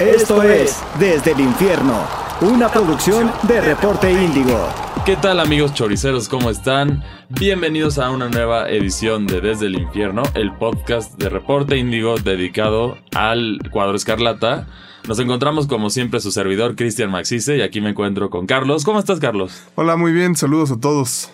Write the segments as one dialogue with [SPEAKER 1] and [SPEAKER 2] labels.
[SPEAKER 1] Esto es Desde el Infierno, una producción de Reporte Índigo.
[SPEAKER 2] ¿Qué tal amigos choriceros? ¿Cómo están? Bienvenidos a una nueva edición de Desde el Infierno, el podcast de Reporte Índigo dedicado al cuadro escarlata. Nos encontramos como siempre su servidor Cristian Maxice y aquí me encuentro con Carlos. ¿Cómo estás Carlos?
[SPEAKER 3] Hola, muy bien, saludos a todos.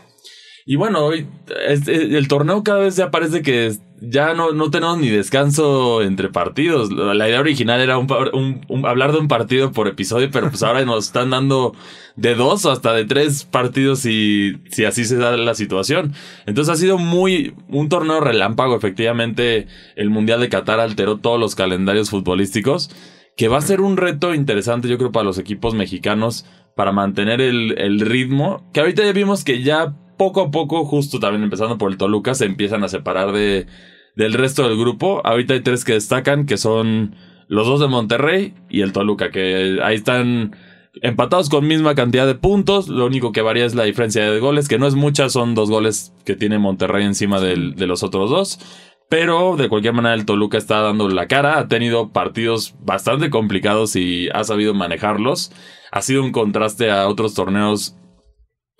[SPEAKER 2] Y bueno, hoy este, el torneo cada vez ya parece que ya no, no tenemos ni descanso entre partidos. La idea original era un, hablar de un partido por episodio, pero pues ahora nos están dando de dos o hasta de tres partidos si, si así se da la situación. Entonces ha sido muy un torneo relámpago. Efectivamente, el Mundial de Qatar alteró todos los calendarios futbolísticos, que va a ser un reto interesante, yo creo, para los equipos mexicanos para mantener el, el ritmo. Que ahorita ya vimos que ya poco a poco, justo también empezando por el Toluca, se empiezan a separar de, del resto del grupo. Ahorita hay tres que destacan, que son los dos de Monterrey y el Toluca, que ahí están empatados con misma cantidad de puntos. Lo único que varía es la diferencia de goles, que no es mucha, son dos goles que tiene Monterrey encima de los otros dos. Pero de cualquier manera el Toluca está dando la cara, ha tenido partidos bastante complicados y ha sabido manejarlos. Ha sido un contraste a otros torneos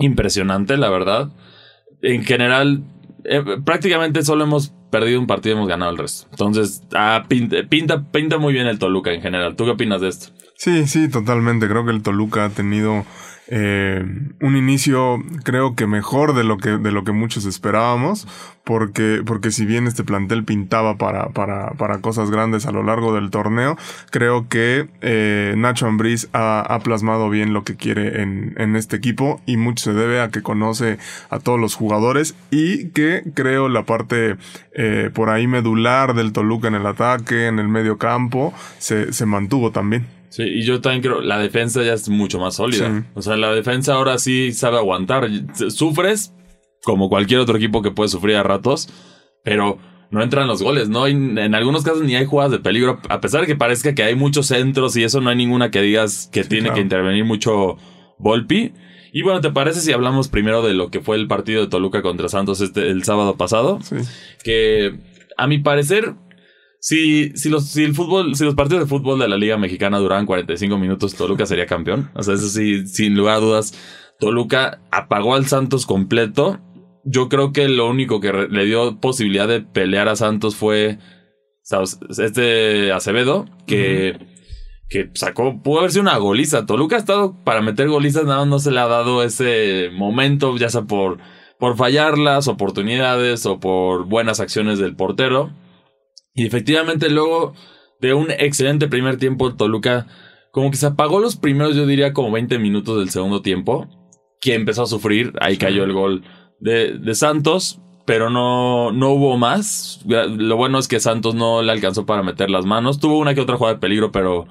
[SPEAKER 2] impresionante, la verdad. En general, eh, prácticamente solo hemos perdido un partido y hemos ganado el resto. Entonces, ah, pinta, pinta, pinta muy bien el Toluca en general. ¿Tú qué opinas de esto?
[SPEAKER 3] Sí, sí, totalmente. Creo que el Toluca ha tenido eh, un inicio creo que mejor de lo que, de lo que muchos esperábamos, porque, porque si bien este plantel pintaba para, para, para cosas grandes a lo largo del torneo, creo que eh, Nacho Ambriz ha, plasmado bien lo que quiere en, en este equipo y mucho se debe a que conoce a todos los jugadores y que creo la parte eh, por ahí medular del Toluca en el ataque, en el medio campo, se, se mantuvo también.
[SPEAKER 2] Sí, y yo también creo, la defensa ya es mucho más sólida. O sea, la defensa ahora sí sabe aguantar. Sufres como cualquier otro equipo que puede sufrir a ratos, pero no entran los goles, ¿no? en algunos casos ni hay jugadas de peligro, a pesar de que parezca que hay muchos centros y eso no hay ninguna que digas que tiene que intervenir mucho Volpi. Y bueno, ¿te parece si hablamos primero de lo que fue el partido de Toluca contra Santos este, el sábado pasado? Sí. Que a mi parecer si, si, los, si el fútbol, si los partidos de fútbol de la Liga Mexicana duraban 45 minutos, Toluca sería campeón. O sea, eso sí, sin lugar a dudas, Toluca apagó al Santos completo. Yo creo que lo único que le dio posibilidad de pelear a Santos fue este Acevedo, que, que sacó, pudo haber sido una goliza. Toluca ha estado para meter golizas, nada no se le ha dado ese momento, ya sea por, por fallar las oportunidades o por buenas acciones del portero. Y efectivamente luego de un excelente primer tiempo, Toluca como que se apagó los primeros, yo diría como 20 minutos del segundo tiempo, que empezó a sufrir, ahí cayó el gol de, de Santos, pero no, no hubo más. Lo bueno es que Santos no le alcanzó para meter las manos. Tuvo una que otra jugada de peligro, pero,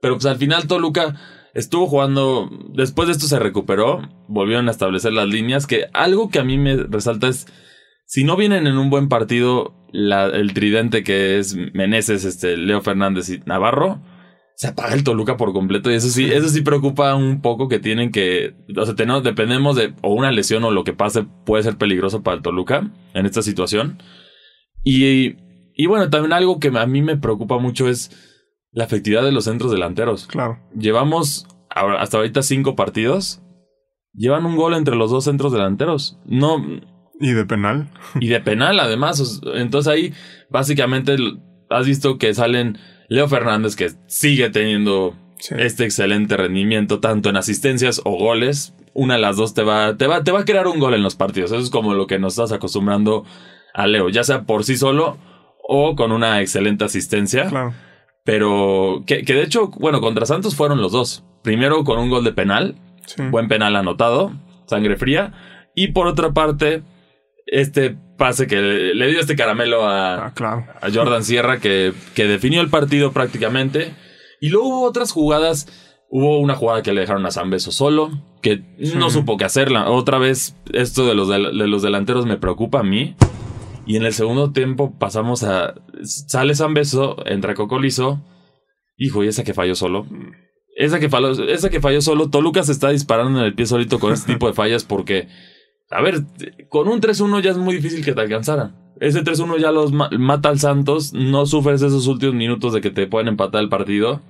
[SPEAKER 2] pero pues al final Toluca estuvo jugando. Después de esto se recuperó, volvieron a establecer las líneas. Que algo que a mí me resalta es si no vienen en un buen partido, el tridente que es Meneses, este, Leo Fernández y Navarro, se apaga el Toluca por completo. Y eso sí, eso sí preocupa un poco que tienen que. O sea, tenemos, dependemos de o una lesión o lo que pase puede ser peligroso para el Toluca en esta situación. Y, y bueno, también algo que a mí me preocupa mucho es la efectividad de los centros delanteros.
[SPEAKER 3] Claro.
[SPEAKER 2] Llevamos hasta ahorita cinco partidos. Llevan un gol entre los dos centros delanteros. No,
[SPEAKER 3] y de penal.
[SPEAKER 2] Y de penal, además. Entonces ahí, básicamente, has visto que salen Leo Fernández, que sigue teniendo este excelente rendimiento, tanto en asistencias o goles. Una de las dos te va, te va, te va a crear un gol en los partidos. Eso es como lo que nos estás acostumbrando a Leo, ya sea por sí solo o con una excelente asistencia. Claro. Pero que, que de hecho, bueno, contra Santos fueron los dos. Primero con un gol de penal, buen penal anotado, sangre fría. Y por otra parte, este pase que le, dio este caramelo a,
[SPEAKER 3] ah,
[SPEAKER 2] a Jordan Sierra que, que, definió el partido prácticamente. Y luego hubo otras jugadas. Hubo una jugada que le dejaron a San Beso solo, que no supo qué hacerla. Otra vez, esto de los, de, los delanteros me preocupa a mí. Y en el segundo tiempo pasamos a. Sale San Beso, entra Cocolizo. Hijo, y esa que falló solo. Esa que falló, esa que falló solo. Toluca se está disparando en el pie solito con este tipo de fallas porque a ver, con un 3-1 ya es muy difícil que te alcanzaran. Ese 3-1 ya los mata al Santos. No sufres esos últimos minutos de que te pueden empatar el partido.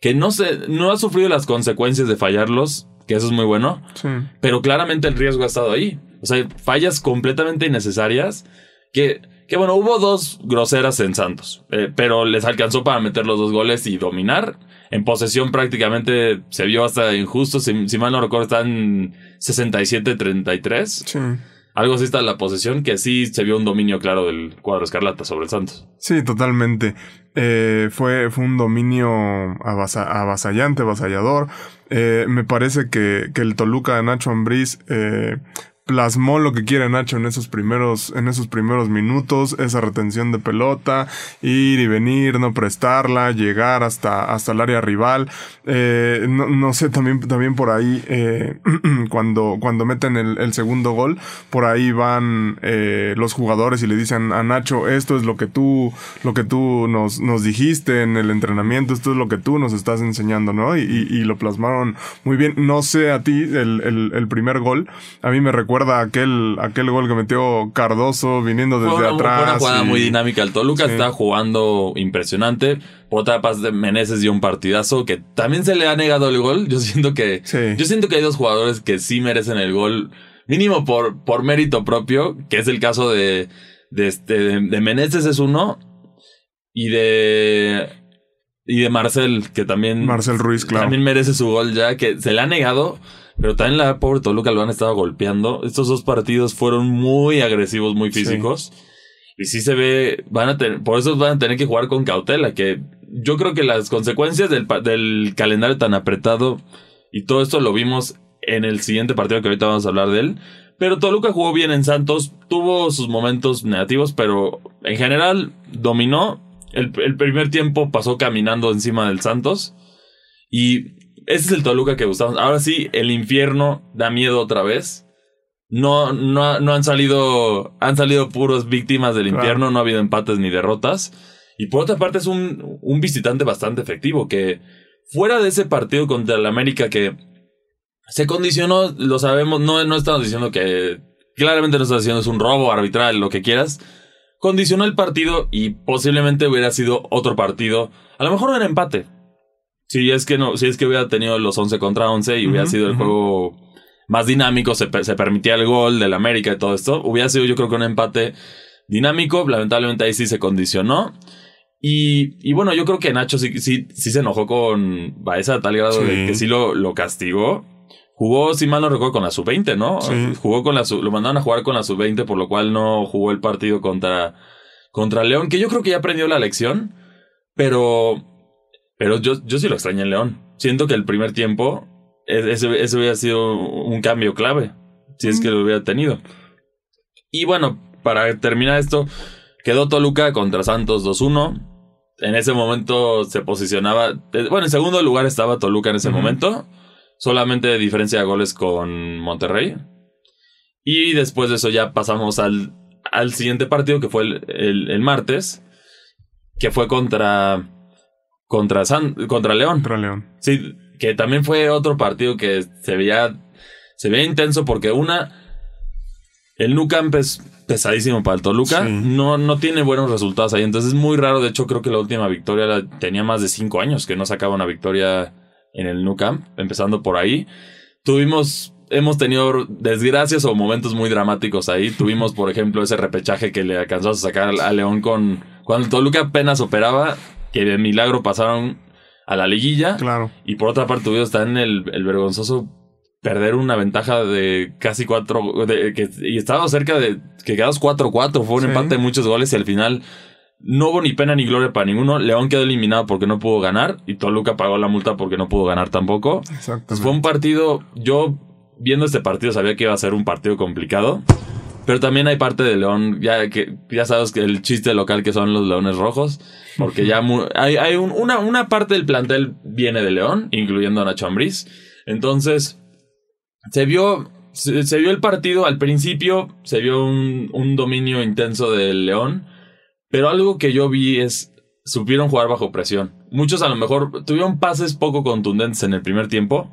[SPEAKER 2] que no se, no ha sufrido las consecuencias de fallarlos, que eso es muy bueno.
[SPEAKER 3] Sí.
[SPEAKER 2] Pero claramente el riesgo ha estado ahí. O sea, fallas completamente innecesarias que, que bueno, hubo dos groseras en Santos, eh, pero les alcanzó para meter los dos goles y dominar. En posesión prácticamente se vio hasta injusto. Si, si mal no recuerdo, están 67-33.
[SPEAKER 3] Sí.
[SPEAKER 2] Algo así está la posesión, que sí se vio un dominio claro del cuadro escarlata sobre el Santos.
[SPEAKER 3] Sí, totalmente. Eh, fue, fue un dominio avasa- avasallante, avasallador. Eh, me parece que, que el Toluca de Nacho Ambriz eh, plasmó lo que quiere Nacho en esos primeros, en esos primeros minutos, esa retención de pelota, ir y venir, no prestarla, llegar hasta, hasta el área rival. Eh, no, no sé, también, también por ahí, eh, cuando, cuando meten el, el segundo gol, por ahí van eh, los jugadores y le dicen a Nacho, esto es lo que tú, lo que tú nos, nos dijiste en el entrenamiento, esto es lo que tú nos estás enseñando, ¿no? Y, y- lo plasmaron muy bien. No sé a ti, el, el, el primer gol, a mí me recuerda aquel, aquel gol que metió Cardoso viniendo desde
[SPEAKER 2] una,
[SPEAKER 3] atrás.
[SPEAKER 2] fue una jugada
[SPEAKER 3] y-
[SPEAKER 2] muy dinámica. El Toluca
[SPEAKER 3] Sí.
[SPEAKER 2] está jugando impresionante. Por otra parte, Meneses dio un partidazo que también se le ha negado el gol. Yo siento que,
[SPEAKER 3] Sí.
[SPEAKER 2] yo siento que hay dos jugadores que sí merecen el gol, mínimo por, por mérito propio, que es el caso de, de, este, de, de Meneses es uno y de, y de Marcel, que también,
[SPEAKER 3] Marcel Ruiz, claro.
[SPEAKER 2] también merece su gol ya, que se le ha negado. Pero también la pobre Toluca lo han estado golpeando. Estos dos partidos fueron muy agresivos, muy
[SPEAKER 3] Sí.
[SPEAKER 2] físicos. Y sí se ve, van a tener, por eso van a tener que jugar con cautela, que yo creo que las consecuencias del, del calendario tan apretado y todo esto lo vimos en el siguiente partido que ahorita vamos a hablar de él. Pero Toluca jugó bien en Santos, tuvo sus momentos negativos, pero en general dominó. El, el primer tiempo pasó caminando encima del Santos. Y ese es el Toluca que gustamos. Ahora sí, el infierno da miedo otra vez. No, no, no han salido, han salido puros víctimas del
[SPEAKER 3] Claro.
[SPEAKER 2] infierno, no ha habido empates ni derrotas. Y por otra parte es un, un visitante bastante efectivo que fuera de ese partido contra el América que se condicionó, lo sabemos, no, no estamos diciendo que claramente no estamos diciendo es un robo arbitral, lo que quieras. Condicionó el partido y posiblemente hubiera sido otro partido, a lo mejor un empate. Si es que no, si es que hubiera tenido los 11 contra 11 y hubiera sido el juego más dinámico, se, se permitía el gol del América y todo esto, hubiera sido yo creo que un empate dinámico, lamentablemente ahí sí se condicionó. Y, y bueno, yo creo que Nacho sí, sí, sí se enojó con Baeza a tal grado de que sí lo, lo castigó. Jugó, si mal no recuerdo, con la sub-20, ¿no?
[SPEAKER 3] Sí.
[SPEAKER 2] Jugó con la sub, lo mandaron a jugar con la sub-20, por lo cual no jugó el partido contra, contra León, que yo creo que ya aprendió la lección, pero, pero yo, yo sí lo extrañé en León. Siento que el primer tiempo, e- ese, ese hubiera sido un cambio clave, si es que lo hubiera tenido. Y bueno, para terminar esto, quedó Toluca contra Santos 2-1. En ese momento se posicionaba, eh, bueno, en segundo lugar estaba Toluca en ese momento, solamente de diferencia de goles con Monterrey. Y después de eso ya pasamos al, al siguiente partido que fue el, el- el martes, que fue contra, contra, San, contra León.
[SPEAKER 3] Contra León.
[SPEAKER 2] Sí, que también fue otro partido que se veía, se veía intenso porque una, el Nou Camp es pesadísimo para el Toluca,
[SPEAKER 3] Sí.
[SPEAKER 2] no, no tiene buenos resultados ahí, entonces es muy raro, de hecho creo que la última victoria la- tenía más de cinco años que no sacaba una victoria en el Nou Camp, empezando por ahí. Tuvimos, hemos tenido desgracias o momentos muy dramáticos ahí, tuvimos por ejemplo ese repechaje que le alcanzó a sacar a León con, cuando Toluca apenas operaba, que de milagro pasaron a la liguilla.
[SPEAKER 3] Claro.
[SPEAKER 2] Y por otra parte, tuvimos también el, el vergonzoso perder una ventaja de casi cuatro. de- que, y estábamos cerca de que quedamos 4-4. Fue un
[SPEAKER 3] Sí.
[SPEAKER 2] empate de muchos goles y al final no hubo ni pena ni gloria para ninguno. León quedó eliminado porque no pudo ganar y Toluca pagó la multa porque no pudo ganar tampoco.
[SPEAKER 3] Exacto.
[SPEAKER 2] Pues fue un partido. Yo viendo este partido sabía que iba a ser un partido complicado. Pero también hay parte de León, ya que ya sabes que el chiste local que son los Leones Rojos, porque ya hay, hay un- una, una parte del plantel viene de León, incluyendo a Nacho Ambriz. Entonces, se vio, se, se vio el partido al principio, se vio un, un dominio intenso del León, pero algo que yo vi es, supieron jugar bajo presión. Muchos a lo mejor tuvieron pases poco contundentes en el primer tiempo,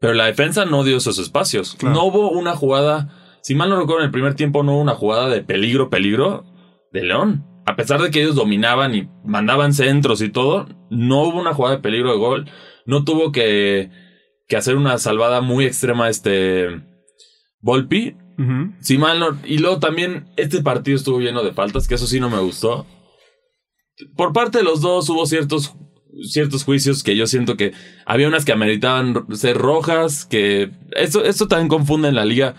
[SPEAKER 2] pero la defensa no dio esos espacios.
[SPEAKER 3] Claro.
[SPEAKER 2] No hubo una jugada, si mal no recuerdo, en el primer tiempo no hubo una jugada de peligro, peligro de León. a pesar de que ellos dominaban y mandaban centros y todo, no hubo una jugada de peligro de gol. No tuvo que, que hacer una salvada muy extrema este Volpi. Si mal no, y luego también este partido estuvo lleno de faltas, que eso sí no me gustó. Por parte de los dos hubo ciertos ciertos juicios que yo siento que había unas que ameritaban ser rojas, que esto, esto también confunde en la liga.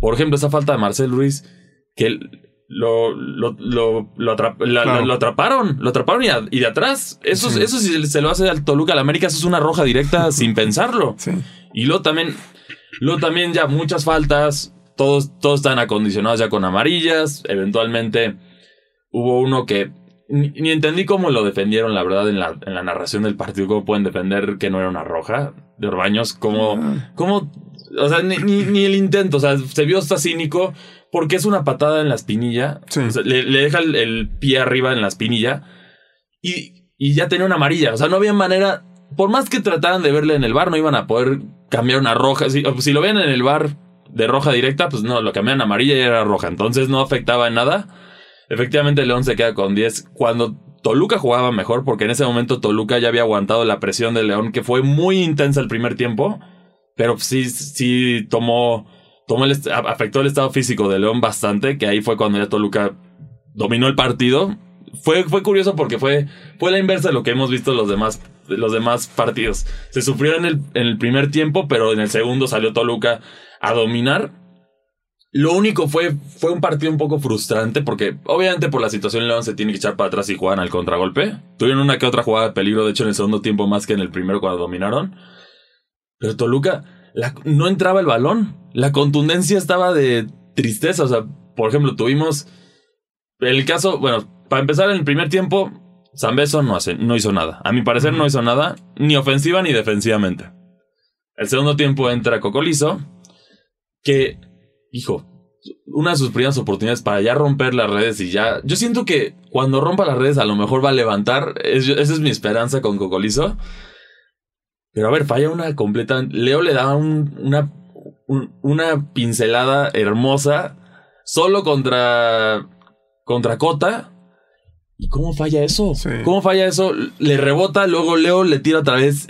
[SPEAKER 2] Por ejemplo, esa falta de Marcel Ruiz, que lo, lo, lo, lo, atraparon, lo atraparon y, de atrás. Eso, eso si se lo hace al Toluca al América, eso es una roja directa sin pensarlo. Y luego también, luego también ya muchas faltas, todos, todos están acondicionados ya con amarillas. Eventualmente hubo uno que ni, entendí cómo lo defendieron, la verdad, en la, en la narración del partido. ¿Cómo pueden defender que no era una roja de Orbaños? ¿Cómo, ah. cómo o sea, ni, ni, el intento, o sea, se vio hasta cínico porque es una patada en la espinilla. le, deja el, pie arriba en la espinilla y, y ya tenía una amarilla. O sea, no había manera, por más que trataran de verle en el bar, no iban a poder cambiar una roja. Si, si lo ven en el bar de roja directa, pues no, lo cambiaban a amarilla y era roja. Entonces no afectaba en nada. Efectivamente, León se queda con 10. Cuando Toluca jugaba mejor, porque en ese momento Toluca ya había aguantado la presión de León, que fue muy intensa el primer tiempo, pero sí, sí tomó, tomó el, afectó el estado físico de León bastante, que ahí fue cuando ya Toluca dominó el partido. Fue, fue curioso porque fue, fue la inversa de lo que hemos visto los demás, los demás partidos. Se sufrió en el, en el primer tiempo, pero en el segundo salió Toluca a dominar lo único fue, fue un partido un poco frustrante porque obviamente por la situación León se tiene que echar para atrás y juegan al contragolpe. Tuvieron una que otra jugada de peligro, de hecho en el segundo tiempo más que en el primero cuando dominaron. Pero Toluca no entraba el balón. La contundencia estaba de tristeza. O sea, por ejemplo, tuvimos el caso, bueno, para empezar en el primer tiempo, Zambeso no, hace, no hizo nada. A mi parecer no hizo nada, ni ofensiva ni defensivamente. El segundo tiempo entra Cocolizo, que hijo, una de sus primeras oportunidades para ya romper las redes y ya. Yo siento que cuando rompa las redes a lo mejor va a levantar. esa es mi esperanza con Cocolizo. Pero a ver, falla una completa. Leo le da una, una pincelada hermosa solo contra, contra Cota. ¿Y cómo falla eso? ¿Cómo falla eso? Le rebota, luego Leo le tira otra vez.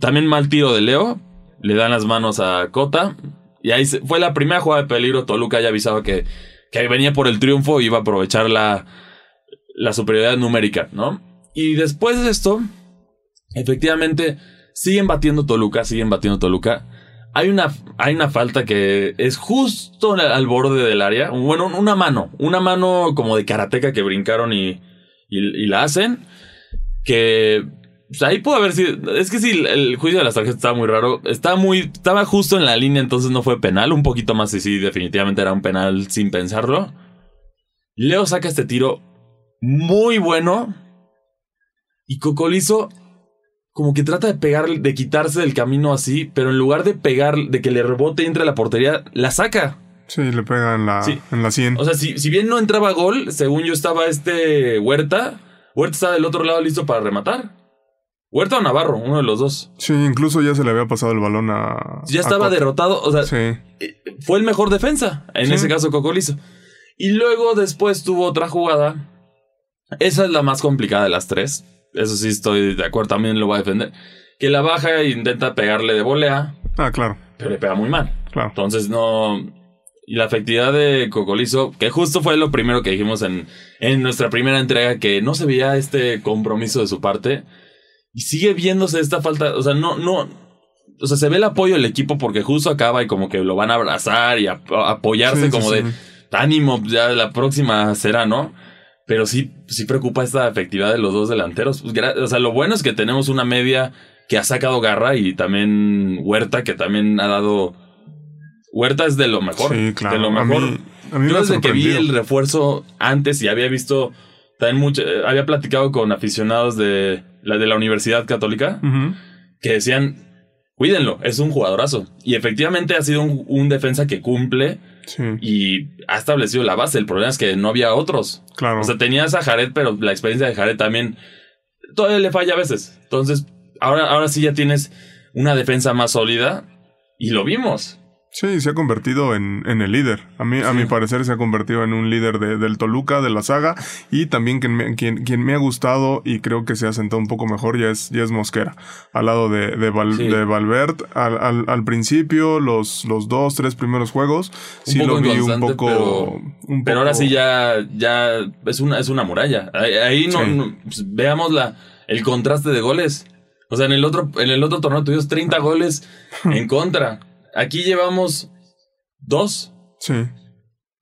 [SPEAKER 2] También mal tiro de Leo. Le dan las manos a Cota. Y ahí fue la primera jugada de peligro. Toluca ya avisaba que, que venía por el triunfo y iba a aprovechar la, la superioridad numérica, ¿no? Y después de esto, efectivamente, siguen batiendo Toluca, siguen batiendo Toluca. Hay una, hay una falta que es justo al borde del área. Bueno, una mano, una mano como de karateca que brincaron y, la hacen. Que ahí pudo haber sido. Es que sí, el juicio de las tarjetas estaba muy raro. Estaba muy. Estaba justo en la línea, entonces no fue penal. Un poquito más y sí, definitivamente era un penal sin pensarlo. Leo saca este tiro muy bueno. Y Cocolizo como que trata de pegar, de quitarse del camino así, pero en lugar de pegar, de que le rebote y entre a la portería, la saca.
[SPEAKER 3] Sí, le pega en la, en la 100.
[SPEAKER 2] O sea, si, si bien no entraba gol, según yo estaba este Huerta, Huerta estaba del otro lado listo para rematar. Huerta o Navarro, uno de los dos.
[SPEAKER 3] Sí, incluso ya se le había pasado el balón a.
[SPEAKER 2] Ya estaba derrotado, o sea, sí. Eh, fue el mejor defensa, en ese caso Cocolizo. Y luego después tuvo otra jugada. Esa es la más complicada de las tres. Eso sí estoy de acuerdo, también lo voy a defender. Que la baja e intenta pegarle de volea.
[SPEAKER 3] Ah, claro.
[SPEAKER 2] Pero le pega muy mal. Claro. Entonces no. Y la efectividad de Cocolizo, que justo fue lo primero que dijimos en, en nuestra primera entrega, que no se veía este compromiso de su parte y sigue viéndose esta falta, o sea, no, no, o sea, se ve el apoyo del equipo porque justo acaba y como que lo van a abrazar y a, apoyarse como de ánimo, ya la próxima será, ¿no? Pero sí, sí preocupa esta efectividad de los dos delanteros. Pues, o sea, lo bueno es que tenemos una media que ha sacado garra y también Huerta que también ha dado... Huerta es de lo mejor. Sí, claro. De lo mejor. Yo desde que vi el refuerzo antes y había visto también mucho, eh, había platicado con aficionados de, la de la Universidad Católica, que decían, cuídenlo, es un jugadorazo. Y efectivamente ha sido un, defensa que cumple y ha establecido la base. El problema es que no había otros. Claro. O sea, tenías a Jared, pero la experiencia de Jared también todavía le falla a veces. Entonces, ahora, ahora sí ya tienes una defensa más sólida y lo vimos.
[SPEAKER 3] Sí, se ha convertido en, en el líder. A mí, a mi parecer, se ha convertido en un líder de, del Toluca, de la saga, y también quien me, quien, quien me ha gustado y creo que se ha sentado un poco mejor ya es, ya es Mosquera. Al lado de, de, Val, de Valverde, al, al, al, principio, los, los dos, tres primeros juegos, sí lo vi un poco,
[SPEAKER 2] pero,
[SPEAKER 3] un poco,
[SPEAKER 2] pero, ahora sí ya, ya es una, es una muralla. Ahí, ahí no, sí. no pues, veamos la, el contraste de goles. O sea, en el otro, en el otro torneo tuvimos 30 goles en contra. Aquí llevamos dos.
[SPEAKER 3] Sí.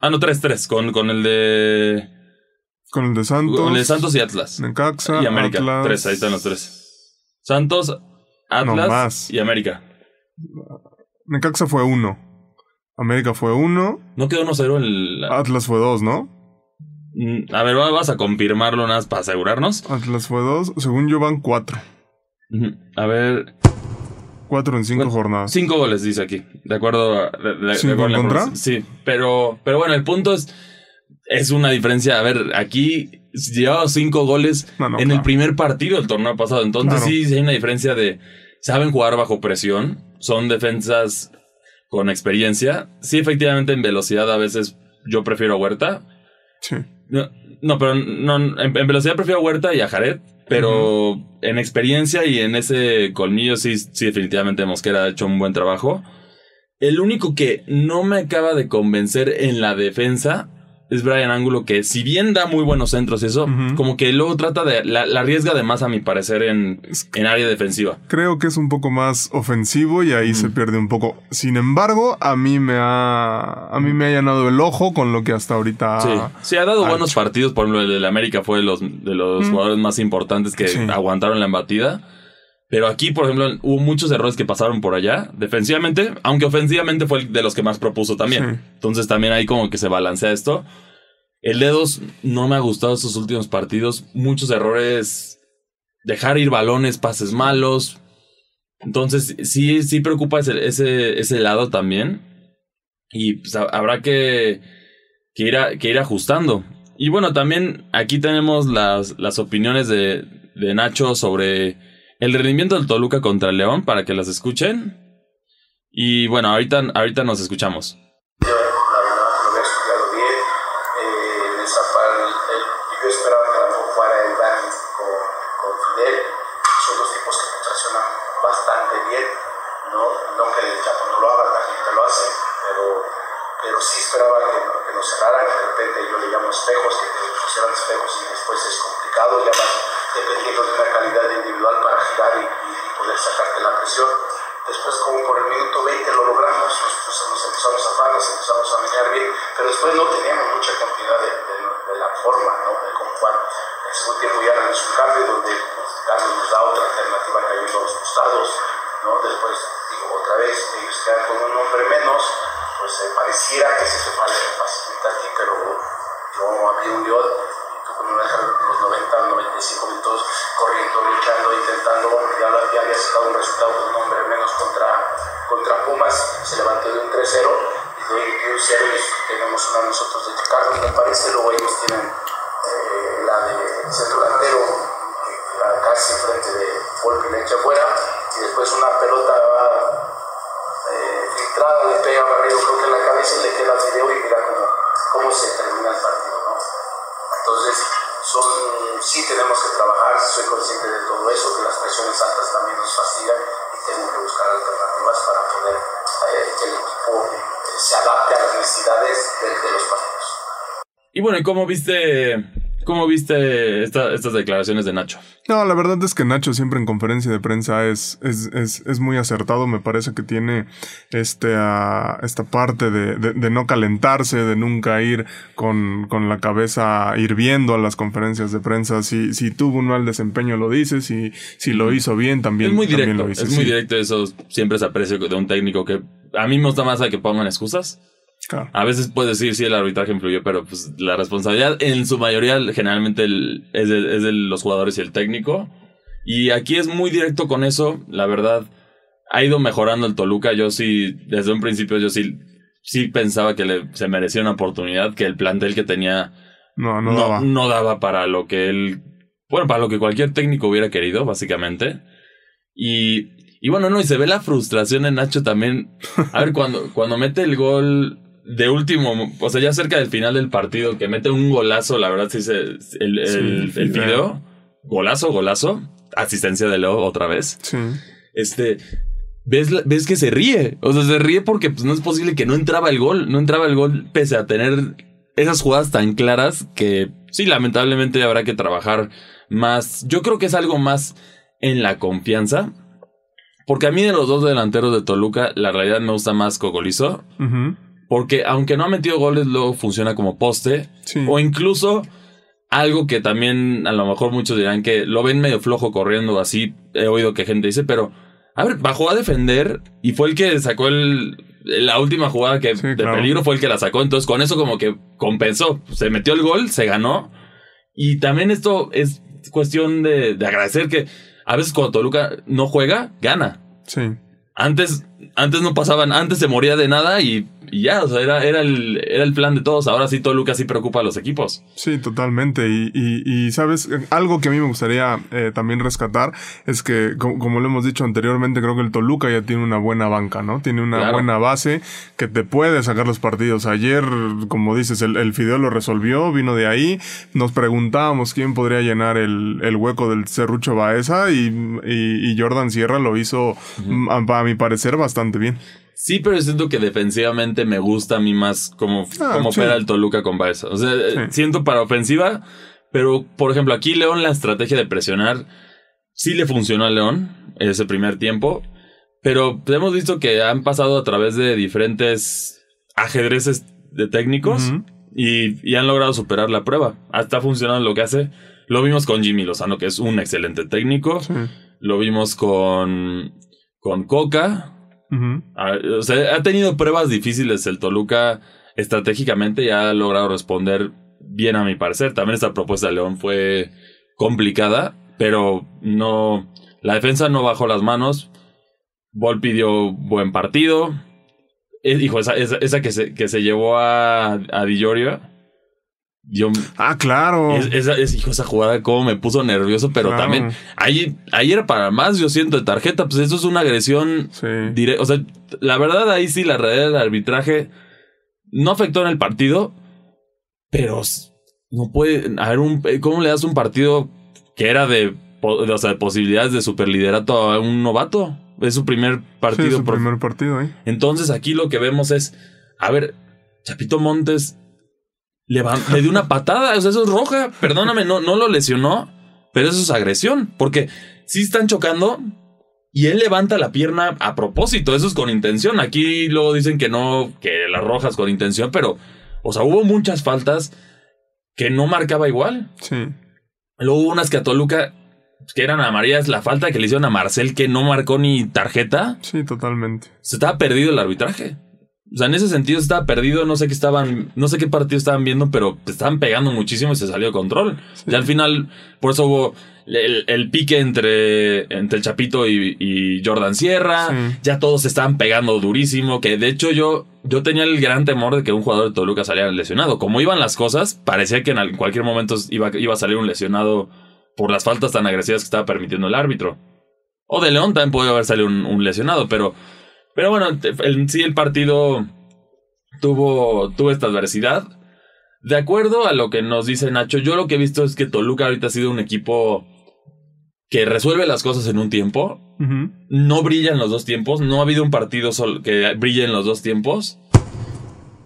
[SPEAKER 2] Ah, no, tres, tres. Con, con el de.
[SPEAKER 3] Con el de Santos.
[SPEAKER 2] Con el de Santos y Atlas.
[SPEAKER 3] Necaxa.
[SPEAKER 2] Y América.
[SPEAKER 3] Atlas.
[SPEAKER 2] Tres, ahí están los tres. Santos, Atlas
[SPEAKER 3] No, más.
[SPEAKER 2] y América.
[SPEAKER 3] Necaxa fue uno. América fue uno.
[SPEAKER 2] No quedó 1-0 el.
[SPEAKER 3] Atlas fue dos, ¿no?
[SPEAKER 2] Mm, A ver, vas a confirmarlo nada más para asegurarnos.
[SPEAKER 3] Atlas fue dos. Según yo van cuatro.
[SPEAKER 2] A ver.
[SPEAKER 3] Cuatro en cinco
[SPEAKER 2] Bueno,
[SPEAKER 3] jornadas.
[SPEAKER 2] Cinco goles, dice aquí. De acuerdo. a- de- de- de
[SPEAKER 3] ¿Cinco
[SPEAKER 2] acuerdo a información. Sí, pero, pero bueno, el punto es. Es una diferencia. A ver, aquí llevaba cinco goles
[SPEAKER 3] No, no,
[SPEAKER 2] en el primer partido del torneo pasado. Entonces
[SPEAKER 3] Claro.
[SPEAKER 2] sí, sí hay una diferencia de. Saben jugar bajo presión. Son defensas con experiencia. Sí, efectivamente, en velocidad a veces yo prefiero a Huerta.
[SPEAKER 3] Sí.
[SPEAKER 2] No, no, pero no, en, en velocidad prefiero a Huerta y a Jared, pero en experiencia y en ese colmillo sí, sí, definitivamente Mosquera ha hecho un buen trabajo. El único que no me acaba de convencer en la defensa es Brian Angulo, que si bien da muy buenos centros y eso, como que luego trata de, la, la arriesga de más a mi parecer en, en área defensiva.
[SPEAKER 3] Creo que es un poco más ofensivo y ahí se pierde un poco. Sin embargo, a mí me ha a mí me ha llenado el ojo con lo que hasta ahorita
[SPEAKER 2] Sí, sí, ha dado
[SPEAKER 3] ha
[SPEAKER 2] buenos
[SPEAKER 3] hecho.
[SPEAKER 2] partidos. Por ejemplo, el del América fue de los, de los jugadores más importantes que
[SPEAKER 3] Sí.
[SPEAKER 2] aguantaron la embatida. Pero aquí, por ejemplo, hubo muchos errores que pasaron por allá, defensivamente, aunque ofensivamente fue el de los que más propuso también.
[SPEAKER 3] Sí.
[SPEAKER 2] Entonces también ahí como que se balancea esto. El dedos no me ha gustado estos últimos partidos. Muchos errores. Dejar ir balones, pases malos. Entonces, sí, sí preocupa ese, ese, ese lado también. Y pues, ha- habrá que, que, ir a- que ir ajustando. Y bueno, también aquí tenemos las, las opiniones de, de Nacho sobre el rendimiento del Toluca contra el León para que las escuchen. Y bueno, ahorita, ahorita nos escuchamos. Y bueno, ¿y cómo viste, cómo viste esta- estas declaraciones de Nacho?
[SPEAKER 3] No, la verdad es que Nacho siempre en conferencia de prensa es, es, es, es muy acertado. Me parece que tiene este, ah, esta parte de, de, de no calentarse, de nunca ir con, con la cabeza hirviendo a las conferencias de prensa. Si, si tuvo un mal desempeño, lo dice. Si, si lo hizo bien, también,
[SPEAKER 2] es muy
[SPEAKER 3] también
[SPEAKER 2] directo,
[SPEAKER 3] lo dice.
[SPEAKER 2] es muy
[SPEAKER 3] sí,
[SPEAKER 2] directo eso. Siempre se aprecia de un técnico que a mí me gusta más a que pongan excusas.
[SPEAKER 3] Claro.
[SPEAKER 2] A veces puedes decir si el arbitraje influyó, pero pues la responsabilidad en su mayoría generalmente el- es, de, es de los jugadores y el técnico. Y aquí es muy directo con eso, la verdad. Ha ido mejorando el Toluca. Yo sí, desde un principio, yo sí, sí pensaba que le, se merecía una oportunidad, que el plantel que tenía
[SPEAKER 3] No, no,
[SPEAKER 2] no,
[SPEAKER 3] daba.
[SPEAKER 2] no daba para lo que él, bueno, para lo que cualquier técnico hubiera querido, básicamente. Y, y bueno, no, y se ve la frustración en Nacho también. A ver, cuando, cuando mete el gol de último, o sea, ya cerca del final del partido, que mete un golazo, la verdad, sí, se, el, el, el video, golazo, golazo, asistencia de Leo otra vez.
[SPEAKER 3] Sí.
[SPEAKER 2] Este, ves, ves que se ríe, o sea, se ríe porque pues, no es posible que no entraba el gol, no entraba el gol pese a tener esas jugadas tan claras que sí, lamentablemente habrá que trabajar más. Yo creo que es algo más en la confianza. Porque a mí de los dos delanteros de Toluca, la realidad me gusta más Cogolizo. Porque aunque no ha metido goles, luego funciona como poste. O incluso algo que también a lo mejor muchos dirán que lo ven medio flojo corriendo así. He oído que gente dice, pero a ver, bajó a defender y fue el que sacó el, la última jugada que de peligro fue el que la sacó. Entonces con eso como que compensó. Se metió el gol, se ganó. Y también esto es cuestión de, de agradecer que a veces cuando Toluca no juega, gana.
[SPEAKER 3] Sí.
[SPEAKER 2] Antes, antes no pasaban, antes se moría de nada y y ya, o sea, era, era, el, era el plan de todos. Ahora sí, Toluca sí preocupa a los equipos.
[SPEAKER 3] Sí, totalmente. Y, y, sabes, algo que a mí me gustaría eh, también rescatar es que, como, lo hemos dicho anteriormente, creo que el Toluca ya tiene una buena banca, ¿no? Tiene una buena base que te puede sacar los partidos. Ayer, como dices, el, el Fideo lo resolvió, vino de ahí. Nos preguntábamos quién podría llenar el, el hueco del Cerrucho Baeza y, y, Jordan Sierra lo hizo, a mi parecer, bastante bien.
[SPEAKER 2] Sí, pero siento que defensivamente me gusta a mí más como, ah, como opera el Toluca con Baeza. O sea, eh, siento para ofensiva, pero por ejemplo, aquí León la estrategia de presionar sí le funcionó a León ese primer tiempo, pero hemos visto que han pasado a través de diferentes ajedrezes de técnicos y, han logrado superar la prueba. Está funcionando lo que hace. Lo vimos con Jimmy Lozano, que es un excelente técnico. Lo vimos con, con Coca Ah, o sea, ha tenido pruebas difíciles el Toluca estratégicamente y ha logrado responder bien a mi parecer. También esta propuesta de León fue complicada, pero no. La defensa no bajó las manos. Vol pidió buen partido. Hijo, esa, esa, que, se, que se llevó a, a Di
[SPEAKER 3] ah, claro.
[SPEAKER 2] esa, hijo, esa jugada como me puso nervioso, pero también ahí, ahí era para más, yo siento, de tarjeta, pues eso es una agresión directa. O sea, la verdad ahí sí la realidad del arbitraje no afectó en el partido, pero no puede haber un... ¿Cómo le das un partido que era de, o sea, de posibilidades de superliderato a un novato? Es su primer partido. Sí,
[SPEAKER 3] su primer partido ahí.
[SPEAKER 2] Entonces aquí lo que vemos es, a ver, Chapito Montes le, dio una patada, o sea, eso es roja, perdóname, no, no lo lesionó, pero eso es agresión, porque si están chocando y él levanta la pierna a propósito, eso es con intención. Aquí luego dicen que no, que las rojas con intención, pero, o sea, hubo muchas faltas que no marcaba igual.
[SPEAKER 3] Sí.
[SPEAKER 2] Luego hubo unas que a Toluca, que eran amarillas, la falta que le hicieron a Marcel que no marcó ni tarjeta.
[SPEAKER 3] Sí, totalmente.
[SPEAKER 2] Se estaba perdido el arbitraje. O sea, en ese sentido estaba perdido, no sé qué estaban, no sé qué partido estaban viendo, pero estaban pegando muchísimo y se salió de control. Y al final, por eso hubo el, pique entre, entre el Chapito y, Jordan Sierra. Ya todos estaban pegando durísimo. Que de hecho yo, yo tenía el gran temor de que un jugador de Toluca saliera lesionado. Como iban las cosas, parecía que en cualquier momento iba, iba a salir un lesionado por las faltas tan agresivas que estaba permitiendo el árbitro. O de León también podía haber salido un lesionado, pero pero bueno, sí el partido tuvo, tuvo esta adversidad. De acuerdo a lo que nos dice Nacho, yo lo que he visto es que Toluca ahorita ha sido un equipo que resuelve las cosas en un tiempo. No brilla en los dos tiempos. No ha habido un partido que brille en los dos tiempos.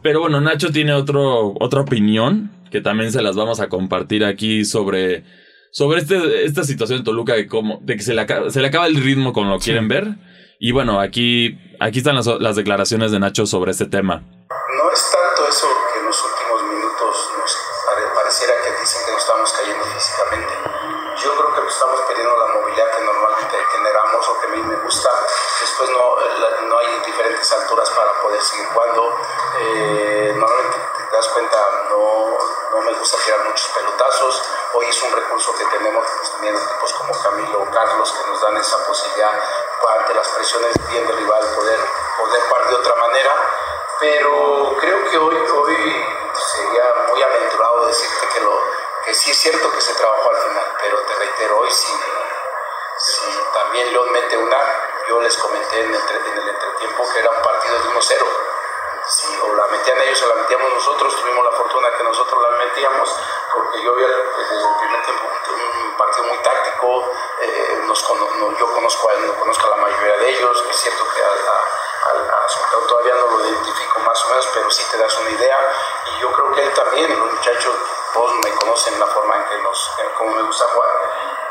[SPEAKER 2] Pero bueno, Nacho tiene otro, otra opinión que también se las vamos a compartir aquí sobre, sobre este, esta situación de Toluca de, cómo, de que se le, acaba, se le acaba el ritmo como lo quieren ver. Y bueno, aquí, aquí están las, las declaraciones de Nacho sobre este tema.
[SPEAKER 4] No es tanto eso que en los últimos minutos nos pareciera que dicen que nos estamos cayendo físicamente. Yo creo que estamos perdiendo la movilidad que normalmente generamos o que a mí me gusta. Después no, no hay diferentes alturas para poder seguir jugando. Eh, normalmente te das cuenta, no, no me gusta tirar muchos pelotazos. Hoy es un recurso que tenemos teniendo tipos como Camilo o Carlos que nos dan esa posibilidad ante las presiones bien del rival poder, poder jugar de otra manera, pero creo que hoy, hoy sería muy aventurado decirte que, lo, que sí es cierto que se trabajó al final, pero te reitero, hoy si, si también León mete una, yo les comenté en el, en el entretiempo que era un partido de 1-0 si o la metían ellos o la metíamos nosotros, tuvimos la fortuna que nosotros la metíamos, porque yo había desde el primer tiempo un partido muy táctico, eh, yo conozco a, no conozco a la mayoría de ellos, es cierto que a, a, todavía no lo identifico más o menos, pero sí te das una idea, y yo creo que él también, los muchachos, todos me conocen la forma en que nos, en cómo me gusta jugar,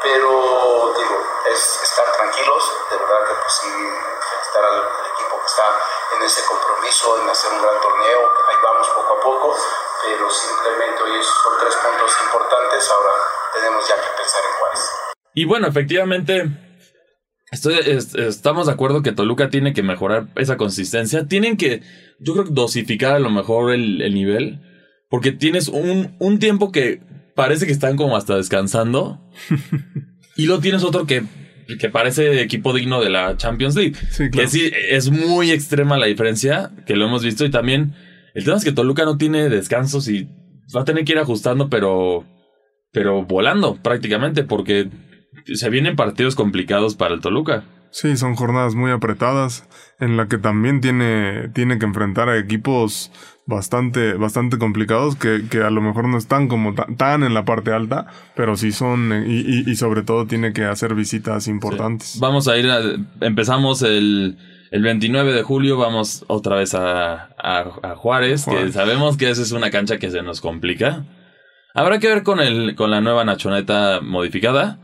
[SPEAKER 4] pero digo, es estar tranquilos, de verdad que pues sí, felicitar al está en ese compromiso, en hacer un gran torneo, ahí vamos poco a poco, pero simplemente hoy son tres puntos importantes, ahora tenemos ya que pensar en Juárez.
[SPEAKER 2] Y bueno, efectivamente, estoy, estamos de acuerdo que Toluca tiene que mejorar esa consistencia, tienen que, yo creo, dosificar a lo mejor el, el nivel, porque tienes un, un tiempo que parece que están como hasta descansando. y luego tienes otro que que parece equipo digno de la Champions League. Que sí, es muy extrema la diferencia, que lo hemos visto. Y también el tema es que Toluca no tiene descansos y va a tener que ir ajustando, pero, pero volando prácticamente, porque se vienen partidos complicados para el Toluca.
[SPEAKER 3] Sí, son jornadas muy apretadas en la que también tiene, tiene que enfrentar a equipos bastante, bastante complicados que, que a lo mejor no están como tan en la parte alta, pero sí son y, y, sobre todo tiene que hacer visitas importantes.
[SPEAKER 2] Vamos a ir, empezamos el, el 29 de julio, vamos otra vez a, a, Juárez, que sabemos que esa es una cancha que se nos complica. Habrá que ver con, el, con la nueva Nachoneta modificada,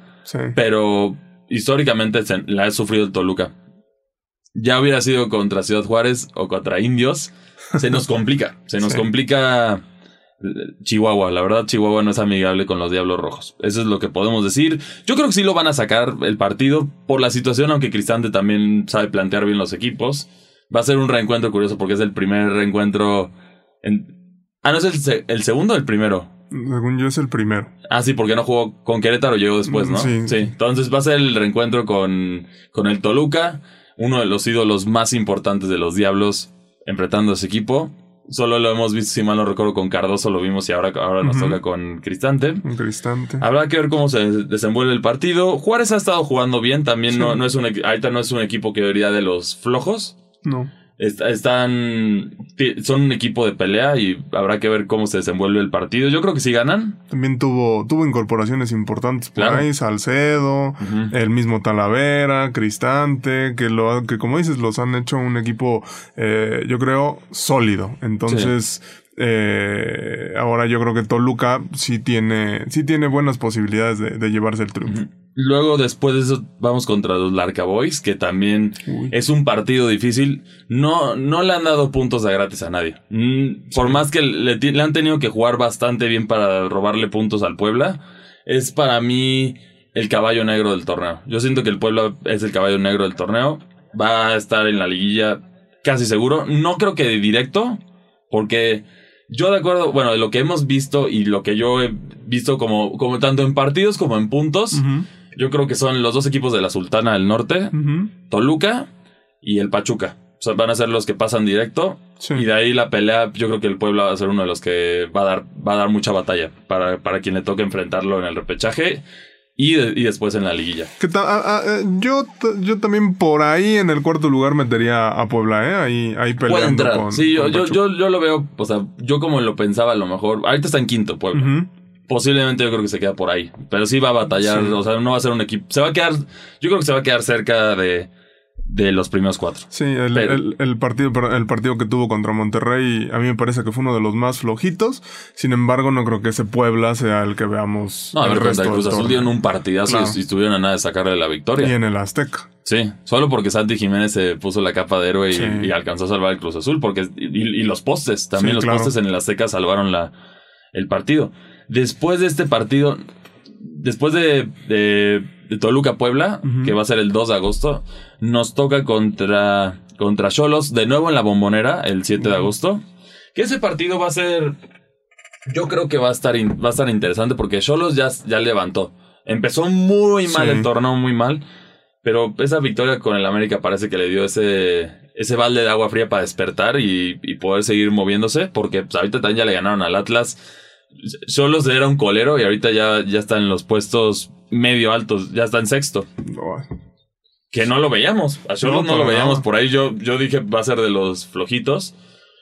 [SPEAKER 2] pero históricamente la ha sufrido el Toluca. Ya hubiera sido contra Ciudad Juárez o contra Indios se nos complica. Se nos complica eh, Chihuahua. La verdad, Chihuahua no es amigable con los Diablos Rojos. Eso es lo que podemos decir. Yo creo que sí lo van a sacar el partido por la situación, aunque Cristante también sabe plantear bien los equipos. Va a ser un reencuentro curioso porque es el primer reencuentro. En... Ah, ¿no es el, el segundo o el primero?
[SPEAKER 3] Según yo es el primero.
[SPEAKER 2] Ah, sí, porque no jugó con Querétaro, llegó después, ¿no? Sí. sí. Entonces va a ser el reencuentro con, con el Toluca, uno de los ídolos más importantes de los Diablos enfrentando a ese equipo. Solo lo hemos visto, si mal no recuerdo, con Cardoso lo vimos y ahora, ahora nos toca con Cristante.
[SPEAKER 3] Cristante.
[SPEAKER 2] Habrá que ver cómo se desenvuelve el partido. Juárez ha estado jugando bien, también no, no es un ahorita no es un equipo que debería de los flojos.
[SPEAKER 3] No
[SPEAKER 2] están. Son un equipo de pelea y habrá que ver cómo se desenvuelve el partido. Yo creo que sí ganan.
[SPEAKER 3] También tuvo, tuvo incorporaciones importantes por ahí: Salcedo, el mismo Talavera, Cristante, que, lo, que como dices, los han hecho un equipo, eh, yo creo, sólido. Entonces. Eh, ahora yo creo que Toluca sí tiene, sí tiene buenas posibilidades de, llevarse el triunfo.
[SPEAKER 2] Luego, después de eso, vamos contra los Larca Boys, que también es un partido difícil. No, no le han dado puntos de gratis a nadie. Mm, por más que le, han tenido que jugar bastante bien para robarle puntos al Puebla, es para mí el caballo negro del torneo. Yo siento que el Puebla es el caballo negro del torneo. Va a estar en la liguilla casi seguro. No creo que de directo, porque yo de acuerdo, bueno, de lo que hemos visto y lo que yo he visto como, como tanto en partidos como en puntos. Yo creo que son los dos equipos de la Sultana del Norte, Toluca y el Pachuca. O sea, van a ser los que pasan directo. Y de ahí la pelea, yo creo que el Puebla va a ser uno de los que va a dar, va a dar mucha batalla para, para quien le toque enfrentarlo en el repechaje. Y, y, después en la liguilla.
[SPEAKER 3] Ah, ah, eh, yo, yo también por ahí en el cuarto lugar metería a Puebla, ¿eh? Ahí, ahí peleando
[SPEAKER 2] Con, sí, yo, yo, yo, yo, lo veo, o sea, yo como lo pensaba a lo mejor. Ahorita está en quinto, Puebla. Posiblemente yo creo que se queda por ahí. Pero sí va a batallar. O sea, no va a ser un equipo. Se va a quedar. Yo creo que se va a quedar cerca de, de los primeros cuatro.
[SPEAKER 3] Sí, el, el, partido, el partido que tuvo contra Monterrey a mí me parece que fue uno de los más flojitos. Sin embargo, no creo que ese Puebla sea el que veamos.
[SPEAKER 2] No, a ver, contra el Cruz Azul dieron un partidazo y estuvieron a nada de sacarle la victoria.
[SPEAKER 3] Y en el Azteca.
[SPEAKER 2] Sí, solo porque Santi Jiménez se puso la capa de héroe y, alcanzó a salvar el Cruz Azul. Porque, y, los postes, también los postes en el Azteca salvaron la, el partido. Después de este partido, después de, de, Toluca Puebla, que va a ser el 2 de agosto, nos toca contra contra Cholos, de nuevo en la bombonera, el 7 de agosto. Que ese partido va a ser. Yo creo que va a estar, va a estar interesante porque Cholos ya, ya levantó. Empezó muy mal el torneo, muy mal. Pero esa victoria con el América parece que le dio ese, ese balde de agua fría para despertar y, y poder seguir moviéndose. Porque pues, ahorita también ya le ganaron al Atlas Solo era un colero y ahorita ya, ya está en los puestos medio altos, ya está en sexto. que no lo veíamos. A Cholos no, lo veíamos por ahí. Yo, yo dije va a ser de los flojitos.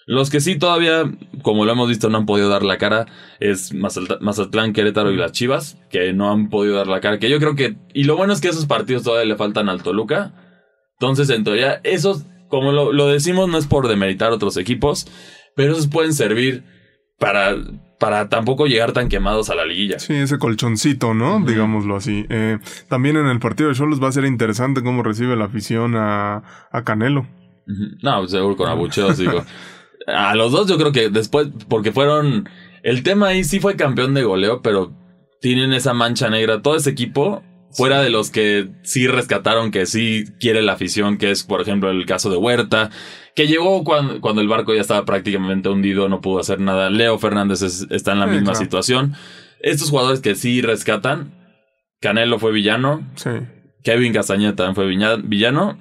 [SPEAKER 2] Los que sí todavía, como lo hemos visto, no han podido dar la cara es Mazatlán, Querétaro y las Chivas, que no han podido dar la cara. Que yo creo que. Y lo bueno es que esos partidos todavía le faltan al Toluca. Entonces, en teoría, esos, como lo, lo decimos, no es por demeritar otros equipos, pero esos pueden servir para, para tampoco llegar tan quemados a la liguilla.
[SPEAKER 3] Sí, ese colchoncito, ¿no? Digámoslo así. Eh, también en el partido de Cholos va a ser interesante cómo recibe la afición a, a Canelo.
[SPEAKER 2] No, pues, seguro con abucheos, digo. A los dos yo creo que después, porque fueron... El tema ahí sí fue campeón de goleo, pero tienen esa mancha negra. Todo ese equipo Fuera de los que sí rescataron, que sí quiere la afición, que es, por ejemplo, el caso de Huerta, que llegó cuando, cuando el barco ya estaba prácticamente hundido, no pudo hacer nada. Leo Fernández está en la misma situación. Estos jugadores que sí rescatan, Canelo fue villano.
[SPEAKER 3] Sí.
[SPEAKER 2] Kevin Castañeda también fue villano.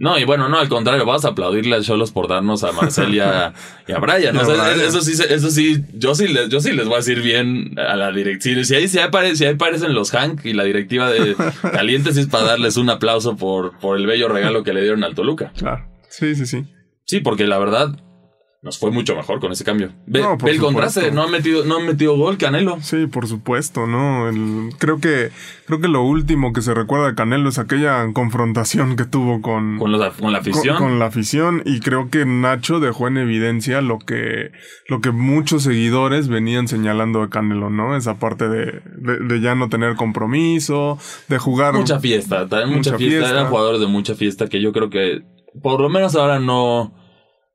[SPEAKER 2] No, y bueno, no, al contrario, vamos a aplaudirle a Cholos por darnos a Marcel y a, Brian. eso sí, eso sí, yo sí les, yo sí les voy a decir bien a la directiva. Si ahí, si si ahí aparecen los Hank y la directiva de Calientes es para darles un aplauso por, por el bello regalo que le dieron al Toluca.
[SPEAKER 3] Claro. Sí, sí, sí.
[SPEAKER 2] Sí, porque la verdad, nos fue mucho mejor con ese cambio. Ve, el contraste, no ha metido, no ha metido gol Canelo.
[SPEAKER 3] Sí, por supuesto, ¿no? creo que, creo que lo último que se recuerda de Canelo es aquella confrontación que tuvo con,
[SPEAKER 2] con, la afición.
[SPEAKER 3] Con, la afición. Y creo que Nacho dejó en evidencia lo que, lo que muchos seguidores venían señalando de Canelo, ¿no? Esa parte de, de, ya no tener compromiso, de jugar.
[SPEAKER 2] Mucha fiesta, también mucha, fiesta. fiesta. Eran jugadores de mucha fiesta que yo creo que por lo menos ahora no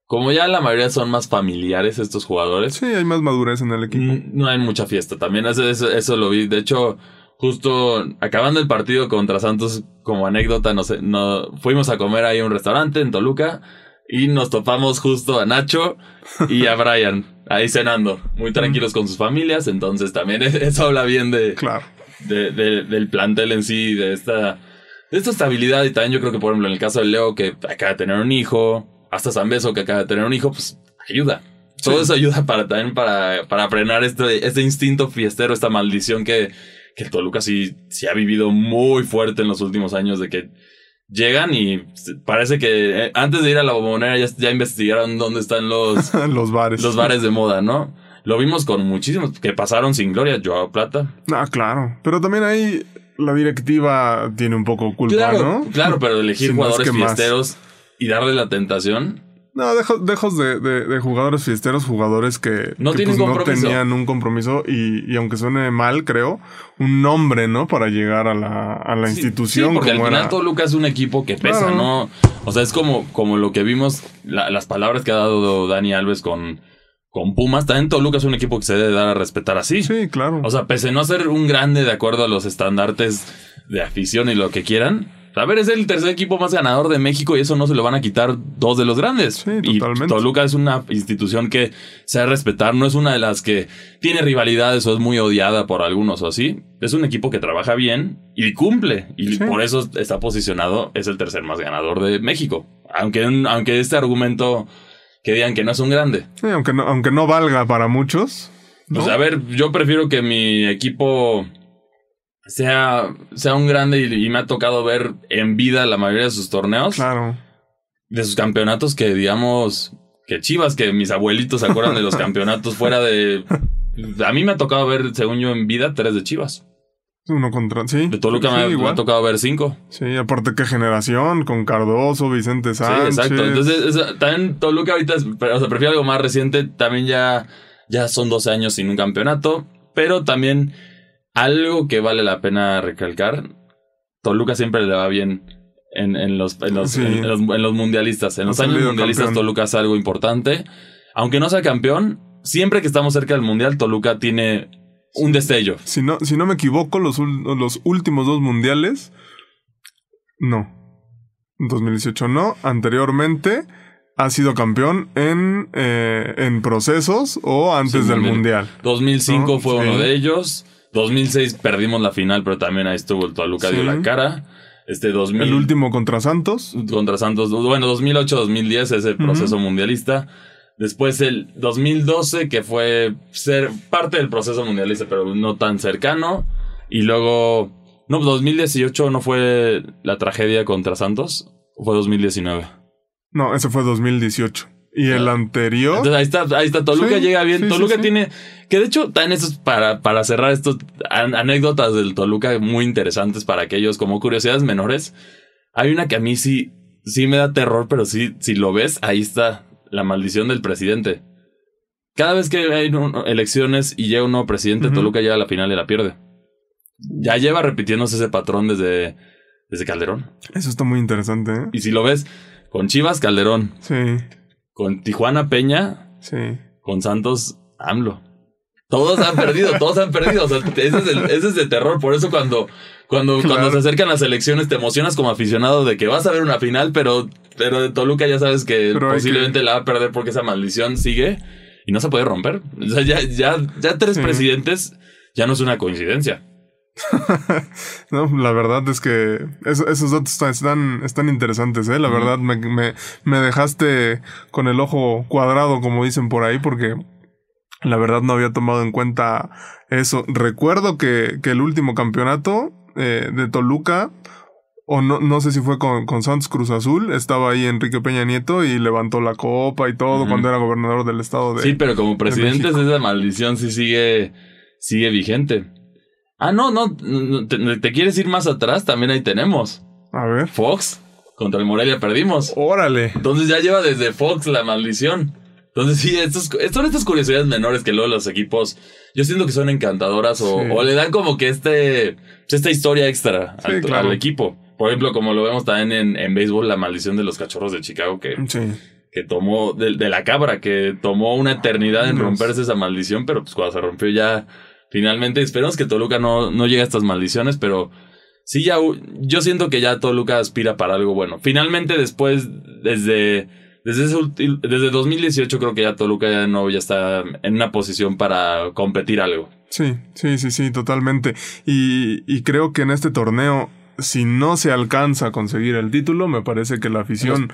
[SPEAKER 2] como ya la mayoría son más familiares estos jugadores.
[SPEAKER 3] Sí, hay más madurez en el equipo.
[SPEAKER 2] No hay mucha fiesta. También eso, eso, lo vi. De hecho, justo acabando el partido contra Santos, como anécdota, no sé, no, fuimos a comer ahí a un restaurante en Toluca y nos topamos justo a Nacho y a Brian ahí cenando, muy tranquilos con sus familias. Entonces también eso habla bien de,
[SPEAKER 3] claro.
[SPEAKER 2] de, del plantel en sí, de esta, de esta estabilidad. Y también yo creo que, por ejemplo, en el caso de Leo, que acaba de tener un hijo, hasta San Beso que acaba de tener un hijo, pues ayuda. Todo eso ayuda para también para, para frenar este, este instinto fiestero, esta maldición que, que el Toluca sí, sí ha vivido muy fuerte en los últimos años de que llegan y parece que eh, antes de ir a la bombonera ya, ya investigaron dónde están los,
[SPEAKER 3] los bares.
[SPEAKER 2] Los bares de moda, ¿no? Lo vimos con muchísimos que pasaron sin gloria, Joao Plata.
[SPEAKER 3] Ah, claro. Pero también ahí la directiva tiene un poco culpa,
[SPEAKER 2] claro,
[SPEAKER 3] ¿no?
[SPEAKER 2] Claro, pero elegir jugadores fiesteros y darle la tentación.
[SPEAKER 3] No, dejos, de, jugadores fiesteros, jugadores que,
[SPEAKER 2] no,
[SPEAKER 3] pues, tenían un compromiso y, aunque suene mal, creo, un nombre, ¿no? Para llegar a la, a la institución.
[SPEAKER 2] Sí, porque al final Toluca es un equipo que pesa, ¿no? O sea, es como, como lo que vimos, las palabras que ha dado Dani Alves con, con Pumas. También Toluca es un equipo que se debe dar a respetar así.
[SPEAKER 3] Sí, claro.
[SPEAKER 2] O sea, pese a no ser un grande de acuerdo a los estandartes de afición y lo que quieran, a ver, es el tercer equipo más ganador de México y eso no se lo van a quitar dos de los grandes.
[SPEAKER 3] Sí, totalmente.
[SPEAKER 2] Y Toluca es una institución que se ha respetar, no es una de las que tiene rivalidades o es muy odiada por algunos o así. Es un equipo que trabaja bien y cumple. Y por eso está posicionado, es el tercer más ganador de México. Aunque, aunque este argumento que digan que no es un grande.
[SPEAKER 3] Sí, aunque no, aunque no valga para muchos.
[SPEAKER 2] Pues a ver, yo prefiero que mi equipo sea, sea un grande y, me ha tocado ver en vida la mayoría de sus torneos.
[SPEAKER 3] Claro.
[SPEAKER 2] De sus campeonatos que digamos que Chivas, que mis abuelitos se acuerdan de los campeonatos fuera de... A mí me ha tocado ver, según yo, en vida, tres de Chivas.
[SPEAKER 3] Uno contra... Sí.
[SPEAKER 2] De Toluca me, ha tocado ver cinco.
[SPEAKER 3] Sí, aparte qué generación, con Cardoso, Vicente Sánchez.
[SPEAKER 2] Sí, exacto. Entonces, también Toluca ahorita, o sea, prefiero algo más reciente. También ya, ya son 12 años sin un campeonato. Pero también algo que vale la pena recalcar, Toluca siempre le va bien en, los, en, los, mundialistas. En los años mundialistas Toluca hace algo importante. Aunque no sea campeón, siempre que estamos cerca del mundial, Toluca tiene un destello.
[SPEAKER 3] Si no, si no me equivoco, los, los últimos dos mundiales, no. 2018 no. Anteriormente ha sido campeón en, eh, en procesos o antes del mundial.
[SPEAKER 2] 2005 fue uno de ellos. 2006 perdimos la final, pero también ahí estuvo el Toluca dio la cara. Este 2000,
[SPEAKER 3] el último contra Santos.
[SPEAKER 2] Contra Santos. Bueno, 2008-2010 es el proceso mundialista. Después el 2012, que fue ser parte del proceso mundialista, pero no tan cercano. Y luego No, 2018 no fue la tragedia contra Santos, fue 2019.
[SPEAKER 3] No, ese fue 2018. Y el anterior.
[SPEAKER 2] Entonces ahí está, ahí está. Toluca
[SPEAKER 3] Sí,
[SPEAKER 2] llega bien.
[SPEAKER 3] sí,
[SPEAKER 2] Toluca
[SPEAKER 3] sí,
[SPEAKER 2] tiene. Que de hecho, también eso es para, para cerrar estos an- anécdotas del Toluca muy interesantes para aquellos como curiosidades menores. Hay una que a mí sí, sí me da terror, pero sí, si lo ves, ahí está la maldición del presidente. Cada vez que hay elecciones y llega un nuevo presidente. Toluca llega a la final y la pierde. Ya lleva repitiéndose ese patrón desde, desde Calderón.
[SPEAKER 3] Eso está muy interesante, ¿eh?
[SPEAKER 2] Y si lo ves con Chivas, Calderón.
[SPEAKER 3] Sí,
[SPEAKER 2] Con Tijuana, Peña.
[SPEAKER 3] sí.
[SPEAKER 2] Con Santos, AMLO. Todos han perdido, todos han perdido. O sea, ese es, el- ese es de terror. Por eso cuando, cuando,
[SPEAKER 3] Claro.
[SPEAKER 2] cuando se acercan las elecciones te emocionas como aficionado de que vas a ver una final, pero, pero de Toluca ya sabes que
[SPEAKER 3] Pero
[SPEAKER 2] posiblemente
[SPEAKER 3] que-
[SPEAKER 2] la va a perder porque esa maldición sigue y no se puede romper. O sea, ya, ya, ya tres
[SPEAKER 3] Sí.
[SPEAKER 2] presidentes ya no es una coincidencia.
[SPEAKER 3] No, la verdad es que eso- esos datos están, están, interesantes, ¿eh? La verdad me, me, me dejaste con el ojo cuadrado, como dicen por ahí, porque la verdad no había tomado en cuenta eso. Recuerdo que, que el último campeonato eh, de Toluca, o no, no sé si fue con, con Santos Cruz Azul, estaba ahí Enrique Peña Nieto y levantó la copa y todo cuando era gobernador del estado de...
[SPEAKER 2] Sí, pero como presidentes esa maldición sí sigue, sigue vigente. Ah, no, no, te, te quieres ir más atrás, también ahí tenemos.
[SPEAKER 3] A ver.
[SPEAKER 2] Fox contra el Morelia perdimos.
[SPEAKER 3] Órale.
[SPEAKER 2] Entonces ya lleva desde Fox la maldición. Entonces sí, estos, son estas curiosidades menores que luego los equipos, yo siento que son encantadoras o,
[SPEAKER 3] Sí.
[SPEAKER 2] o le dan como que este, esta historia extra
[SPEAKER 3] Sí,
[SPEAKER 2] al,
[SPEAKER 3] claro.
[SPEAKER 2] al equipo. Por ejemplo, como lo vemos también en, en béisbol, la maldición de los cachorros de Chicago que,
[SPEAKER 3] Sí.
[SPEAKER 2] que tomó, de, de la cabra, que tomó una eternidad en romperse esa maldición, pero pues cuando se rompió ya finalmente, esperemos que Toluca no, no llegue a estas maldiciones, pero sí ya, yo siento que ya Toluca aspira para algo bueno. Finalmente después, desde, desde, desde 2018 creo que ya Toluca ya no, ya está en una posición para competir algo.
[SPEAKER 3] Sí, sí, sí, sí, totalmente. Y, y creo que en este torneo, si no se alcanza a conseguir el título, me parece que la afición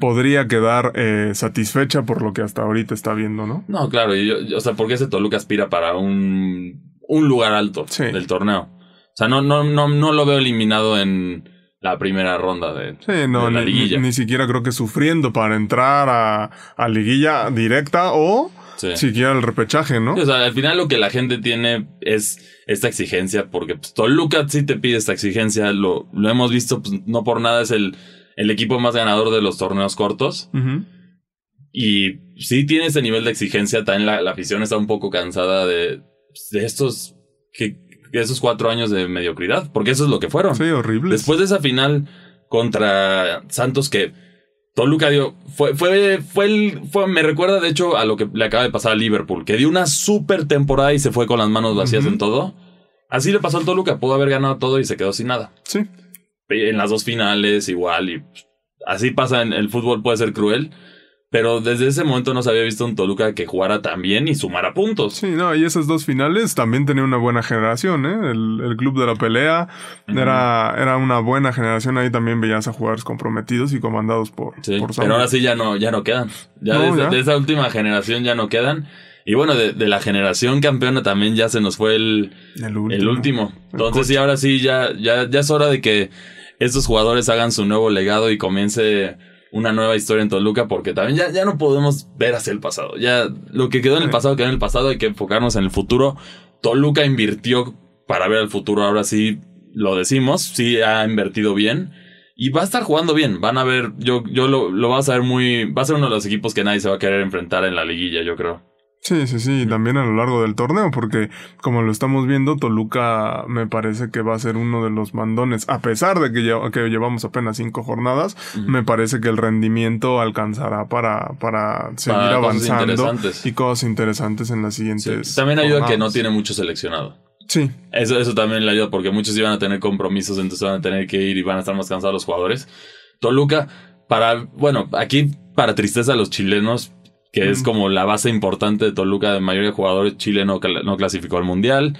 [SPEAKER 3] podría quedar eh, satisfecha por lo que hasta ahorita está viendo, ¿no?
[SPEAKER 2] No, claro, y yo, yo- o sea, porque ese Toluca aspira para un, un lugar alto
[SPEAKER 3] Sí.
[SPEAKER 2] del torneo. O sea, no, no, no, no lo veo eliminado en la primera ronda de,
[SPEAKER 3] Sí, no,
[SPEAKER 2] de la
[SPEAKER 3] ni,
[SPEAKER 2] liguilla.
[SPEAKER 3] ni siquiera creo que sufriendo para entrar a, a liguilla directa o
[SPEAKER 2] Sí.
[SPEAKER 3] siquiera el repechaje, ¿no?
[SPEAKER 2] O sea, al final lo que la gente tiene es esta exigencia, porque pues, Toluca sí te pide esta exigencia, lo, lo hemos visto, pues, no por nada es el, el equipo más ganador de los torneos cortos. Y sí tiene ese nivel de exigencia, también la, la afición está un poco cansada de, de estos, que, de esos cuatro años de mediocridad, porque eso es lo que fueron.
[SPEAKER 3] Sí, horrible.
[SPEAKER 2] Después de esa final contra Santos que Toluca dio, fue, fue, fue el, fue, me recuerda de hecho a lo que le acaba de pasar a Liverpool, que dio una super temporada y se fue con las manos vacías en todo. Así le pasó al Toluca, pudo haber ganado todo y se quedó sin nada.
[SPEAKER 3] Sí,
[SPEAKER 2] En las dos finales igual y así pasa en el fútbol, puede ser cruel. Pero desde ese momento no se había visto un Toluca que jugara tan bien y sumara puntos.
[SPEAKER 3] sí, no, y esas dos finales también tenía una buena generación, ¿eh? El, el club de la pelea era, era una buena generación, ahí también veías a jugadores comprometidos y comandados por,
[SPEAKER 2] Sí,
[SPEAKER 3] por
[SPEAKER 2] pero ahora sí ya no, ya no quedan. Ya,
[SPEAKER 3] No,
[SPEAKER 2] de, esa-
[SPEAKER 3] ya.
[SPEAKER 2] de esa última generación ya no quedan. Y bueno, de, de la generación campeona también ya se nos fue el,
[SPEAKER 3] El último.
[SPEAKER 2] el último. Entonces sí, ahora sí, ya, ya, ya es hora de que estos jugadores hagan su nuevo legado y comience una nueva historia en Toluca, porque también ya, ya no podemos ver hacia el pasado. Ya lo que quedó en el pasado quedó en el pasado, hay que enfocarnos en el futuro. Toluca invirtió para ver el futuro, ahora sí lo decimos, sí ha invertido bien. Y va a estar jugando bien. Van a ver, yo, yo lo, lo vas a ver muy. Va a ser uno de los equipos que nadie se va a querer enfrentar en la liguilla, yo creo.
[SPEAKER 3] Sí, sí, sí, también a lo largo del torneo, porque como lo estamos viendo, Toluca me parece que va a ser uno de los mandones, a pesar de que, lle- que llevamos apenas cinco jornadas, me parece que el rendimiento alcanzará para, para seguir
[SPEAKER 2] Para cosas
[SPEAKER 3] avanzando
[SPEAKER 2] interesantes.
[SPEAKER 3] y cosas interesantes en las
[SPEAKER 2] Sí.
[SPEAKER 3] siguientes.
[SPEAKER 2] También ayuda que no tiene mucho seleccionado.
[SPEAKER 3] Sí,
[SPEAKER 2] Eso, eso también le ayuda porque muchos iban a tener compromisos, entonces van a tener que ir y van a estar más cansados los jugadores. Toluca, para, bueno, aquí para tristeza de los chilenos, que es como la base importante de Toluca, de mayoría de jugadores, Chile no, no clasificó al Mundial.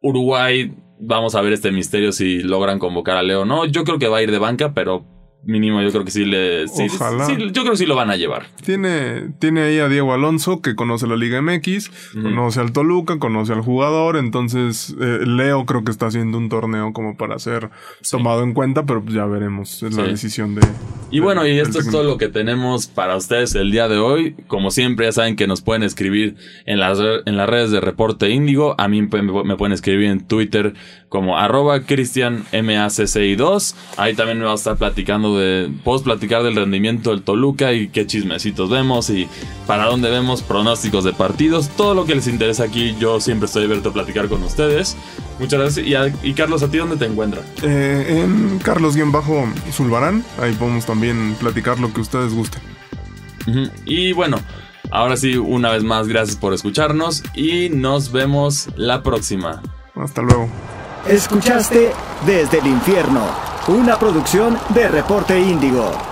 [SPEAKER 2] Uruguay, vamos a ver este misterio si logran convocar a Leo o no. Yo creo que va a ir de banca, pero mínimo yo creo que sí le... Sí,
[SPEAKER 3] Ojalá.
[SPEAKER 2] sí, yo creo que sí lo van a llevar.
[SPEAKER 3] Tiene, tiene ahí a Diego Alonso, que conoce la Liga MX, conoce al Toluca, conoce al jugador. Entonces, eh, Leo creo que está haciendo un torneo como para ser tomado en cuenta, pero pues ya veremos. Es la decisión de.
[SPEAKER 2] Y bueno, y esto es todo lo que tenemos para ustedes el día de hoy. Como siempre, ya saben que nos pueden escribir en las, en las redes de Reporte Índigo. A mí me pueden escribir en Twitter como arroba cristianmacci2. Ahí también me va a estar platicando de... Puedo platicar del rendimiento del Toluca y qué chismecitos vemos y para dónde vemos pronósticos de partidos. Todo lo que les interesa aquí, yo siempre estoy abierto a platicar con ustedes. Muchas gracias. Y, a- y Carlos, ¿a ti dónde te encuentras?
[SPEAKER 3] Eh, en Carlos-Zulbarán, ahí podemos también platicar lo que ustedes gusten.
[SPEAKER 2] Y bueno, ahora sí, una vez más, gracias por escucharnos y nos vemos la próxima.
[SPEAKER 3] Hasta luego.
[SPEAKER 1] Escuchaste Desde el Infierno, una producción de Reporte Índigo.